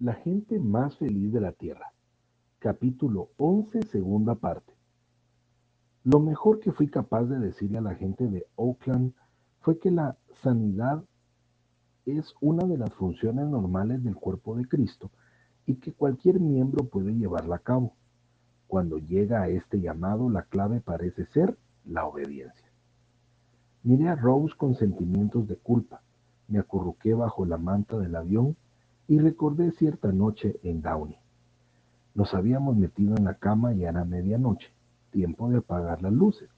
La gente más feliz de la Tierra. Capítulo 11, segunda parte. Lo mejor que fui capaz de decirle a la gente de Oakland fue que la sanidad es una de las funciones normales del cuerpo de Cristo y que cualquier miembro puede llevarla a cabo. Cuando llega a este llamado, la clave parece ser la obediencia. Miré a Rose con sentimientos de culpa. Me acurruqué bajo la manta del avión y recordé cierta noche en Downey. Nos habíamos metido en la cama y era medianoche, tiempo de apagar las luces.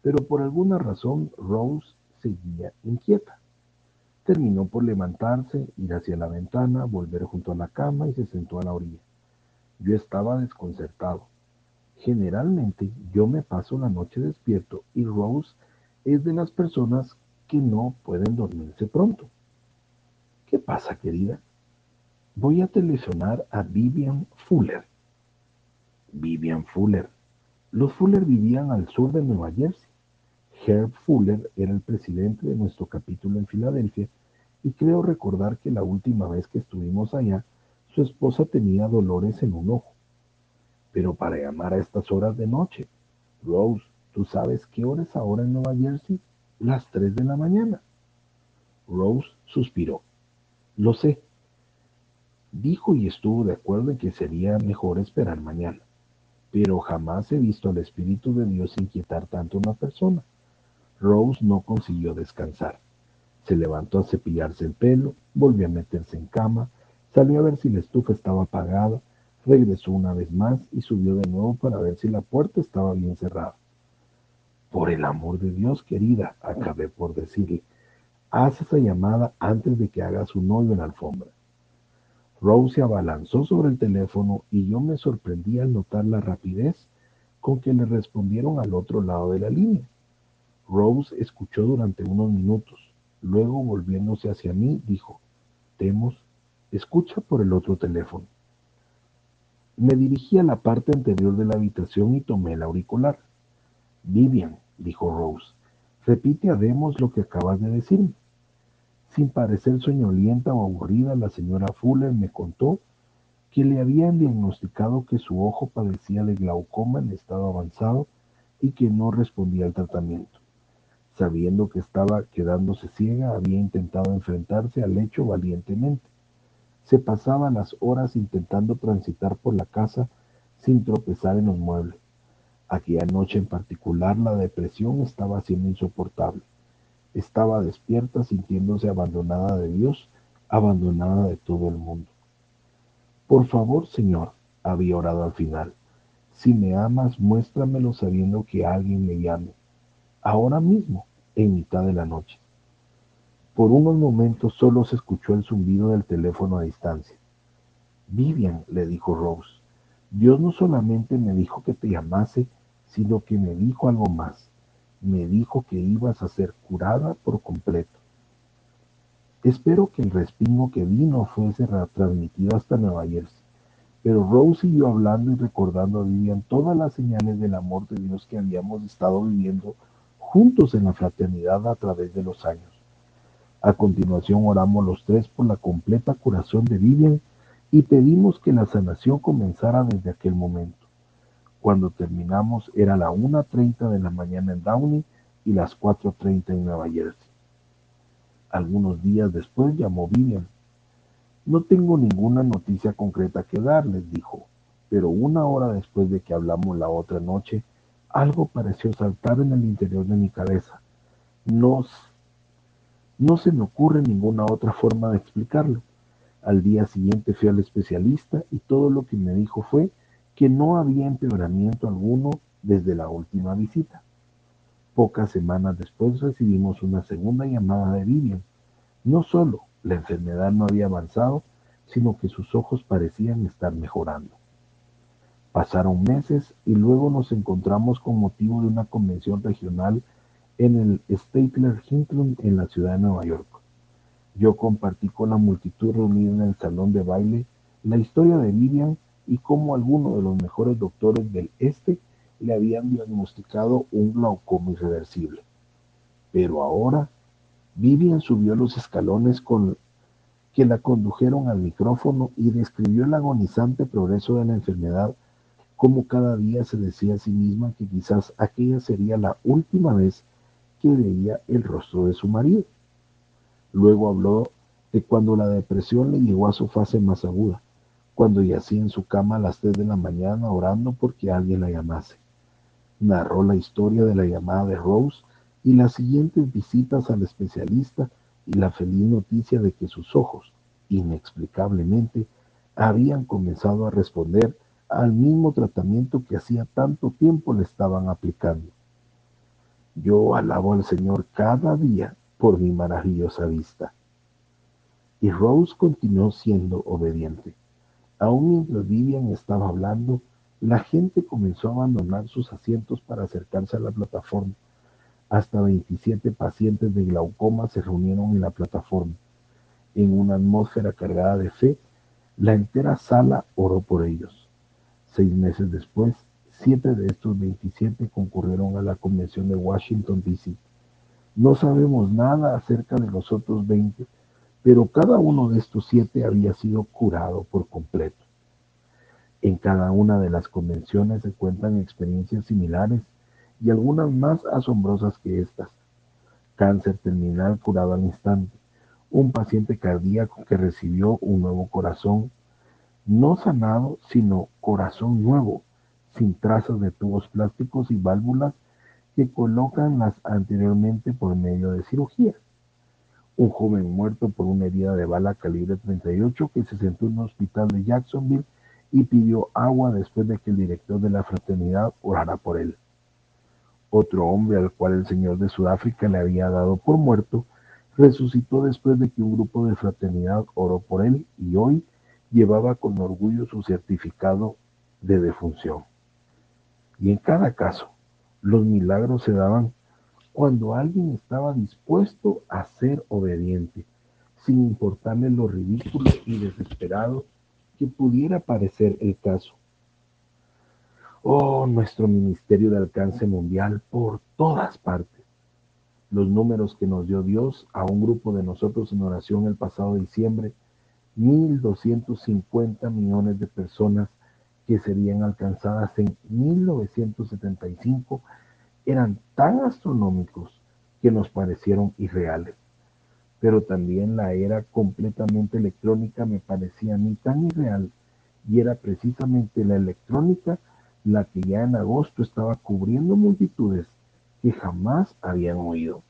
Pero por alguna razón Rose seguía inquieta. Terminó por levantarse, ir hacia la ventana, volver junto a la cama y se sentó a la orilla. Yo estaba desconcertado. Generalmente yo me paso la noche despierto y Rose es de las personas que no pueden dormirse pronto. ¿Qué pasa, querida? Voy a telefonar a Vivian Fuller. Vivian Fuller. Los Fuller vivían al sur de Nueva Jersey. Herb Fuller era el presidente de nuestro capítulo en Filadelfia y creo recordar que la última vez que estuvimos allá, su esposa tenía dolores en un ojo. Pero para llamar a estas horas de noche, Rose, ¿tú sabes qué hora es ahora en Nueva Jersey? Las tres de la mañana. Rose suspiró. Lo sé, Dijo y estuvo de acuerdo en que sería mejor esperar mañana. Pero jamás he visto al Espíritu de Dios inquietar tanto a una persona. Rose no consiguió descansar. Se levantó a cepillarse el pelo, volvió a meterse en cama, salió a ver si la estufa estaba apagada, regresó una vez más y subió de nuevo para ver si la puerta estaba bien cerrada. Por el amor de Dios, querida, acabé por decirle, haz esa llamada antes de que hagas un hoyo en la alfombra. Rose se abalanzó sobre el teléfono y yo me sorprendí al notar la rapidez con que le respondieron al otro lado de la línea. Rose escuchó durante unos minutos. Luego, volviéndose hacia mí, dijo, Temos, escucha por el otro teléfono. Me dirigí a la parte anterior de la habitación y tomé el auricular. Vivian, dijo Rose, repite a Demos lo que acabas de decirme. Sin parecer soñolienta o aburrida, la señora Fuller me contó que le habían diagnosticado que su ojo padecía de glaucoma en estado avanzado y que no respondía al tratamiento. Sabiendo que estaba quedándose ciega, había intentado enfrentarse al hecho valientemente. Se pasaba las horas intentando transitar por la casa sin tropezar en los muebles. Aquella noche en particular la depresión estaba siendo insoportable. Estaba despierta sintiéndose abandonada de Dios, abandonada de todo el mundo. Por favor, Señor, había orado al final, si me amas, muéstramelo sabiendo que alguien me llame, ahora mismo, en mitad de la noche. Por unos momentos solo se escuchó el zumbido del teléfono a distancia. Vivian, le dijo Rose, Dios no solamente me dijo que te llamase, sino que me dijo algo más me dijo que ibas a ser curada por completo. Espero que el respingo que vino fuese transmitido hasta Nueva Jersey. Pero Rose siguió hablando y recordando a Vivian todas las señales del amor de Dios que habíamos estado viviendo juntos en la fraternidad a través de los años. A continuación oramos los tres por la completa curación de Vivian y pedimos que la sanación comenzara desde aquel momento. Cuando terminamos era la 1.30 de la mañana en Downey y las 4.30 en Nueva Jersey. Algunos días después llamó Vivian. No tengo ninguna noticia concreta que darles, dijo, pero una hora después de que hablamos la otra noche, algo pareció saltar en el interior de mi cabeza. No, no se me ocurre ninguna otra forma de explicarlo. Al día siguiente fui al especialista y todo lo que me dijo fue que no había empeoramiento alguno desde la última visita. Pocas semanas después recibimos una segunda llamada de Vivian. No solo la enfermedad no había avanzado, sino que sus ojos parecían estar mejorando. Pasaron meses y luego nos encontramos con motivo de una convención regional en el Statler Hinton en la ciudad de Nueva York. Yo compartí con la multitud reunida en el salón de baile la historia de Vivian y cómo algunos de los mejores doctores del este le habían diagnosticado un glaucoma irreversible. Pero ahora Vivian subió los escalones con que la condujeron al micrófono y describió el agonizante progreso de la enfermedad, como cada día se decía a sí misma que quizás aquella sería la última vez que veía el rostro de su marido. Luego habló de cuando la depresión le llegó a su fase más aguda, cuando yacía en su cama a las 3 de la mañana orando porque alguien la llamase. Narró la historia de la llamada de Rose y las siguientes visitas al especialista y la feliz noticia de que sus ojos, inexplicablemente, habían comenzado a responder al mismo tratamiento que hacía tanto tiempo le estaban aplicando. Yo alabo al Señor cada día por mi maravillosa vista. Y Rose continuó siendo obediente. Aún mientras Vivian estaba hablando, la gente comenzó a abandonar sus asientos para acercarse a la plataforma. Hasta 27 pacientes de glaucoma se reunieron en la plataforma. En una atmósfera cargada de fe, la entera sala oró por ellos. Seis meses después, siete de estos 27 concurrieron a la convención de Washington, D.C. No sabemos nada acerca de los otros 20, pero cada uno de estos siete había sido curado por completo. En cada una de las convenciones se cuentan experiencias similares y algunas más asombrosas que estas. Cáncer terminal curado al instante, un paciente cardíaco que recibió un nuevo corazón, no sanado, sino corazón nuevo, sin trazas de tubos plásticos y válvulas que colocan las anteriormente por medio de cirugía un joven muerto por una herida de bala calibre 38 que se sentó en un hospital de Jacksonville y pidió agua después de que el director de la fraternidad orara por él. Otro hombre al cual el señor de Sudáfrica le había dado por muerto, resucitó después de que un grupo de fraternidad oró por él y hoy llevaba con orgullo su certificado de defunción. Y en cada caso, los milagros se daban cuando alguien estaba dispuesto a ser obediente, sin importarle lo ridículo y desesperado que pudiera parecer el caso. Oh, nuestro ministerio de alcance mundial por todas partes. Los números que nos dio Dios a un grupo de nosotros en oración el pasado diciembre, 1.250 millones de personas que serían alcanzadas en 1975 eran tan astronómicos que nos parecieron irreales. Pero también la era completamente electrónica me parecía a mí tan irreal y era precisamente la electrónica la que ya en agosto estaba cubriendo multitudes que jamás habían oído.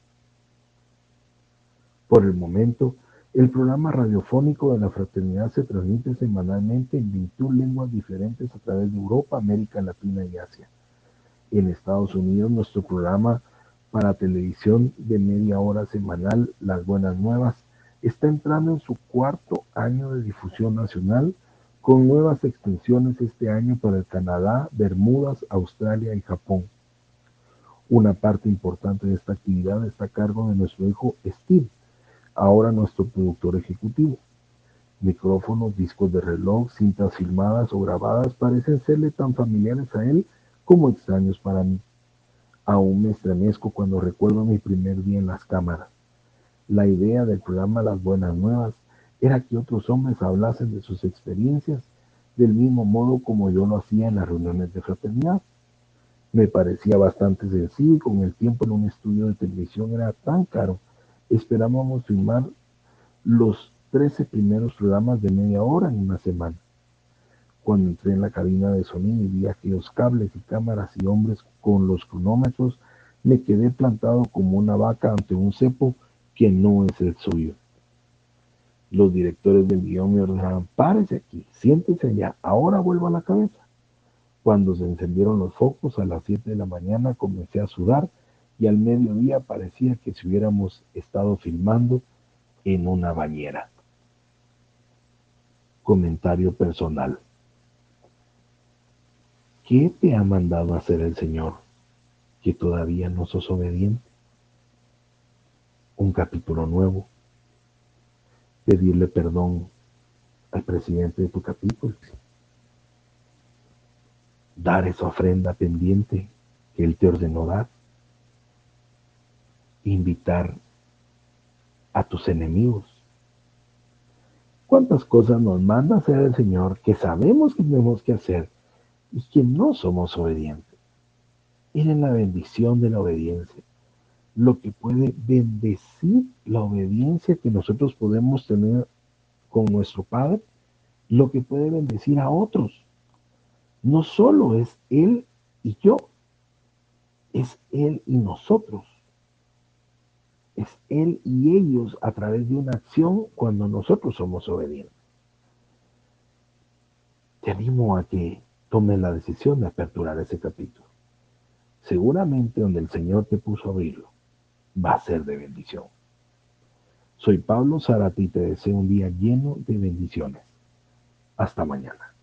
Por el momento, el programa radiofónico de la fraternidad se transmite semanalmente en 21 lenguas diferentes a través de Europa, América Latina y Asia en Estados Unidos, nuestro programa para televisión de media hora semanal, Las Buenas Nuevas, está entrando en su cuarto año de difusión nacional con nuevas extensiones este año para Canadá, Bermudas, Australia y Japón. Una parte importante de esta actividad está a cargo de nuestro hijo Steve, ahora nuestro productor ejecutivo. Micrófonos, discos de reloj, cintas filmadas o grabadas parecen serle tan familiares a él como extraños para mí. Aún me estremezco cuando recuerdo mi primer día en las cámaras. La idea del programa Las Buenas Nuevas era que otros hombres hablasen de sus experiencias del mismo modo como yo lo hacía en las reuniones de fraternidad. Me parecía bastante sencillo y con el tiempo en un estudio de televisión era tan caro. Esperábamos filmar los 13 primeros programas de media hora en una semana. Cuando entré en la cabina de sonido y vi aquellos cables y cámaras y hombres con los cronómetros, me quedé plantado como una vaca ante un cepo que no es el suyo. Los directores del guion me ordenaban, párese aquí, siéntese allá, ahora vuelvo a la cabeza. Cuando se encendieron los focos a las 7 de la mañana comencé a sudar y al mediodía parecía que si hubiéramos estado filmando en una bañera. Comentario personal. ¿Qué te ha mandado hacer el Señor que todavía no sos obediente? Un capítulo nuevo. Pedirle perdón al presidente de tu capítulo. Dar esa ofrenda pendiente que Él te ordenó dar. Invitar a tus enemigos. ¿Cuántas cosas nos manda hacer el Señor que sabemos que tenemos que hacer y que no somos obedientes? Miren la bendición de la obediencia, lo que puede bendecir la obediencia que nosotros podemos tener con nuestro Padre, lo que puede bendecir a otros. No solo es Él y yo, es Él y nosotros. Es Él y ellos a través de una acción cuando nosotros somos obedientes. Te animo a que tomes la decisión de aperturar ese capítulo. Seguramente donde el Señor te puso a abrirlo va a ser de bendición. Soy Pablo Zarate y te deseo un día lleno de bendiciones. Hasta mañana.